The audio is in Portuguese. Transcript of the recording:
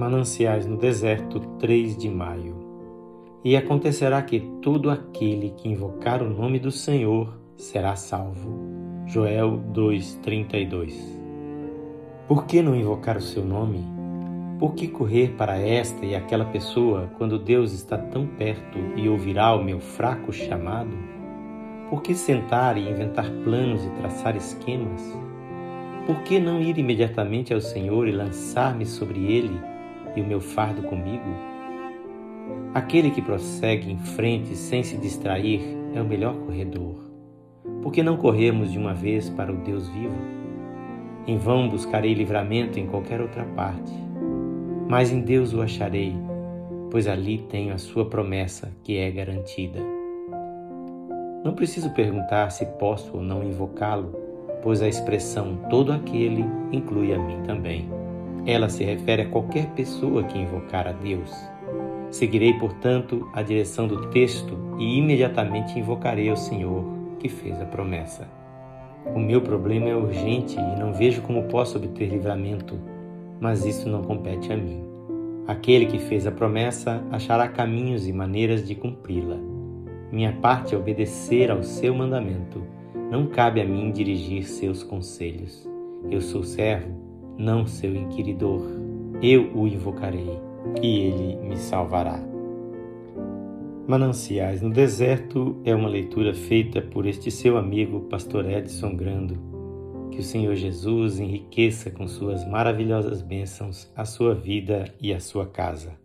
Mananciais no Deserto, 3 de maio. E acontecerá que todo aquele que invocar o nome do Senhor será salvo. Joel 2:32. Por que não invocar o seu nome? Por que correr para esta e aquela pessoa quando Deus está tão perto e ouvirá o meu fraco chamado? Por que sentar e inventar planos e traçar esquemas? Por que não ir imediatamente ao Senhor e lançar-me sobre ele e o meu fardo comigo? Aquele que prossegue em frente sem se distrair é o melhor corredor. Por que não corrermos de uma vez para o Deus vivo? Em vão buscarei livramento em qualquer outra parte, mas em Deus o acharei, pois ali tenho a sua promessa que é garantida. Não preciso perguntar se posso ou não invocá-lo, pois a expressão todo aquele inclui a mim também. Ela se refere a qualquer pessoa que invocar a Deus. Seguirei, portanto, a direção do texto e imediatamente invocarei ao Senhor que fez a promessa. O meu problema é urgente e não vejo como posso obter livramento, mas isso não compete a mim. Aquele que fez a promessa achará caminhos e maneiras de cumpri-la. Minha parte é obedecer ao seu mandamento. Não cabe a mim dirigir seus conselhos. Eu sou servo não seu inquiridor. Eu o invocarei e ele me salvará. Mananciais no Deserto é uma leitura feita por este seu amigo, Pastor Edson Grando. Que o Senhor Jesus enriqueça com suas maravilhosas bênçãos a sua vida e a sua casa.